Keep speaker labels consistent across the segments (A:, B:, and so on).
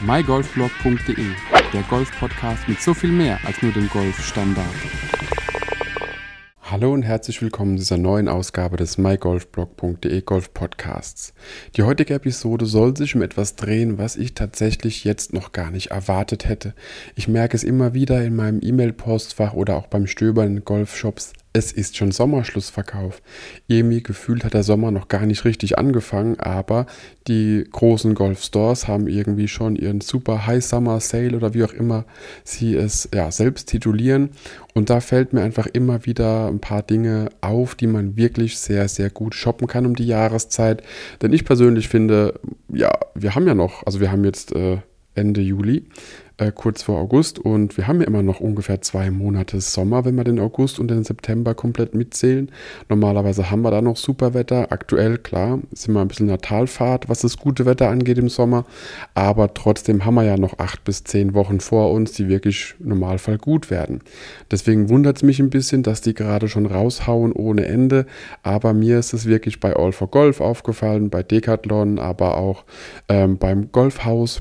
A: mygolfblog.de, der Golf-Podcast mit so viel mehr als nur dem Golfstandard. Hallo und herzlich willkommen zu dieser neuen Ausgabe des mygolfblog.de Golf Podcasts. Die heutige Episode soll sich um etwas drehen, was ich tatsächlich jetzt noch gar nicht erwartet hätte. Ich merke es immer wieder in meinem E-Mail-Postfach oder auch beim Stöbern in Golfshops es ist schon Sommerschlussverkauf. Irgendwie gefühlt hat der Sommer noch gar nicht richtig angefangen, aber die großen Golf-Stores haben irgendwie schon ihren super High Summer Sale oder wie auch immer sie es ja, selbst titulieren. Und da fällt mir einfach immer wieder ein paar Dinge auf, die man wirklich sehr, sehr gut shoppen kann um die Jahreszeit. Denn ich persönlich finde, ja, wir haben ja noch, also wir haben jetzt äh, Ende Juli äh, kurz vor August und wir haben ja immer noch ungefähr zwei Monate Sommer, wenn wir den August und den September komplett mitzählen. Normalerweise haben wir da noch super Wetter. Aktuell, klar, sind wir ein bisschen in der Talfahrt, was das gute Wetter angeht im Sommer, aber trotzdem haben wir ja noch acht bis zehn Wochen vor uns, die wirklich im Normalfall gut werden. Deswegen wundert es mich ein bisschen, dass die gerade schon raushauen ohne Ende, aber mir ist es wirklich bei All for Golf aufgefallen, bei Decathlon, aber auch ähm, beim Golfhaus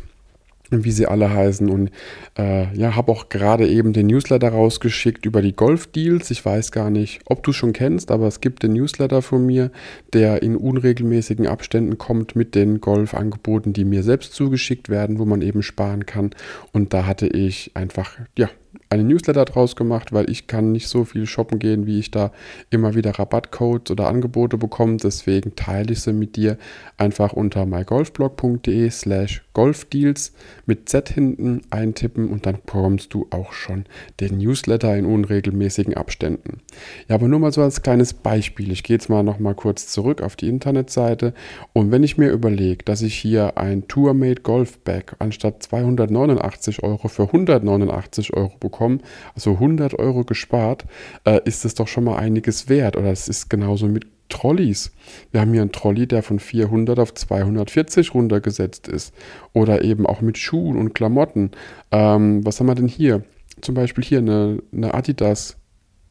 A: wie sie alle heißen. Und äh, ja, habe auch gerade eben den Newsletter rausgeschickt über die Golf-Deals. Ich weiß gar nicht, ob du schon kennst, aber es gibt den Newsletter von mir, der in unregelmäßigen Abständen kommt mit den Golfangeboten, die mir selbst zugeschickt werden, wo man eben sparen kann. Und da hatte ich einfach, ja, einen Newsletter draus gemacht, weil ich kann nicht so viel shoppen gehen, wie ich da immer wieder Rabattcodes oder Angebote bekomme. Deswegen teile ich sie mit dir einfach unter mygolfblog.de slash golfdeals mit Z hinten eintippen und dann bekommst du auch schon den Newsletter in unregelmäßigen Abständen. Ja, aber nur mal so als kleines Beispiel. Ich gehe jetzt mal noch mal kurz zurück auf die Internetseite und wenn ich mir überlege, dass ich hier ein Tourmate Golf Bag anstatt 289 Euro für 189 Euro bekomme, bekommen, also 100 Euro gespart, äh, ist das doch schon mal einiges wert. Oder es ist genauso mit Trolleys. Wir haben hier einen Trolley, der von 400 auf 240 runtergesetzt ist. Oder eben auch mit Schuhen und Klamotten. Ähm, was haben wir denn hier? Zum Beispiel hier eine, eine Adidas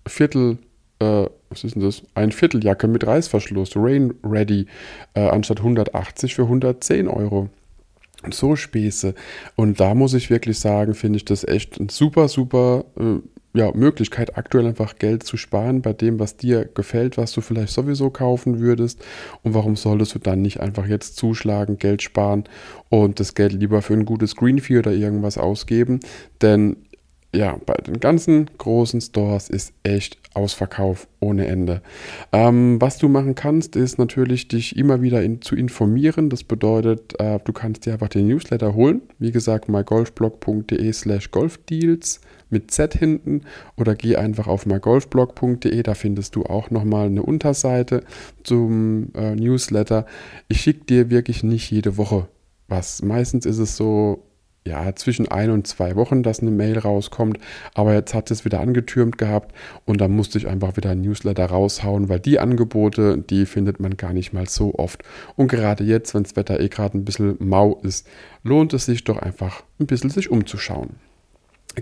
A: Viertel, äh, was ist denn das? Ein Vierteljacke mit Reißverschluss, Rain Ready, äh, anstatt 180 für 110 Euro so Späße. Und da muss ich wirklich sagen, finde ich das echt eine super, super äh, ja, Möglichkeit, aktuell einfach Geld zu sparen bei dem, was dir gefällt, was du vielleicht sowieso kaufen würdest. Und warum solltest du dann nicht einfach jetzt zuschlagen, Geld sparen und das Geld lieber für ein gutes Greenfee oder irgendwas ausgeben? Denn ja, bei den ganzen großen Stores ist echt Ausverkauf ohne Ende. Ähm, was du machen kannst, ist natürlich dich immer wieder in, zu informieren. Das bedeutet, äh, du kannst dir einfach den Newsletter holen. Wie gesagt, mygolfblog.de slash golfdeals mit Z hinten oder geh einfach auf mygolfblog.de, da findest du auch nochmal eine Unterseite zum äh, Newsletter. Ich schicke dir wirklich nicht jede Woche was. Meistens ist es so ja, zwischen ein und zwei Wochen, dass eine Mail rauskommt. Aber jetzt hat es wieder angetürmt gehabt und da musste ich einfach wieder ein Newsletter raushauen, weil die Angebote, die findet man gar nicht mal so oft. Und gerade jetzt, wenn das Wetter eh gerade ein bisschen mau ist, lohnt es sich doch einfach ein bisschen sich umzuschauen.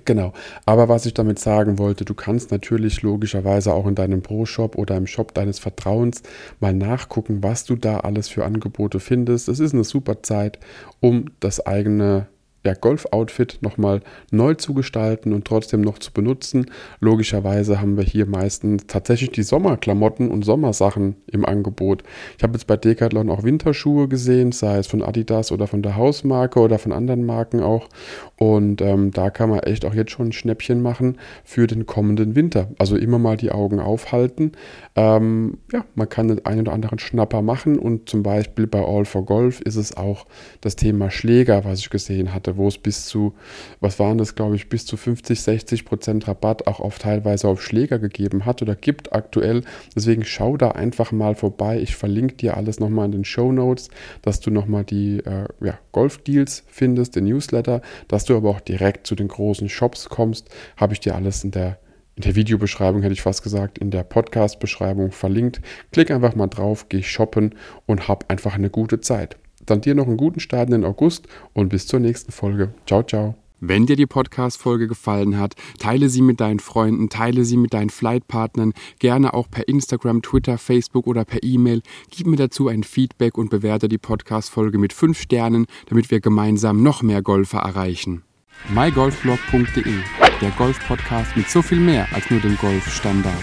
A: Genau, aber was ich damit sagen wollte, du kannst natürlich logischerweise auch in deinem Pro-Shop oder im Shop deines Vertrauens mal nachgucken, was du da alles für Angebote findest. Es ist eine super Zeit, um das eigene ja, Golf-Outfit nochmal neu zu gestalten und trotzdem noch zu benutzen. Logischerweise haben wir hier meistens tatsächlich die Sommerklamotten und Sommersachen im Angebot. Ich habe jetzt bei Decathlon auch Winterschuhe gesehen, sei es von Adidas oder von der Hausmarke oder von anderen Marken auch. Und ähm, da kann man echt auch jetzt schon ein Schnäppchen machen für den kommenden Winter. Also immer mal die Augen aufhalten. Ähm, ja, man kann den einen oder anderen Schnapper machen und zum Beispiel bei All for Golf ist es auch das Thema Schläger, was ich gesehen hatte wo es bis zu, was waren das, glaube ich, bis zu 50, 60 Prozent Rabatt auch auf teilweise auf Schläger gegeben hat oder gibt aktuell. Deswegen schau da einfach mal vorbei. Ich verlinke dir alles nochmal in den Show Notes, dass du nochmal die äh, ja, Golf-Deals findest, den Newsletter, dass du aber auch direkt zu den großen Shops kommst. Habe ich dir alles in der in der Videobeschreibung hätte ich fast gesagt, in der Podcast-Beschreibung verlinkt. Klick einfach mal drauf, geh shoppen und hab einfach eine gute Zeit. Dann dir noch einen guten Start in den August und bis zur nächsten Folge. Ciao, ciao. Wenn dir die Podcast-Folge gefallen hat, teile sie mit deinen Freunden, teile sie mit deinen Flightpartnern, gerne auch per Instagram, Twitter, Facebook oder per E-Mail. Gib mir dazu ein Feedback und bewerte die Podcast-Folge mit 5 Sternen, damit wir gemeinsam noch mehr Golfer erreichen. mygolfblog.de, der Golf-Podcast mit so viel mehr als nur dem Golfstandard.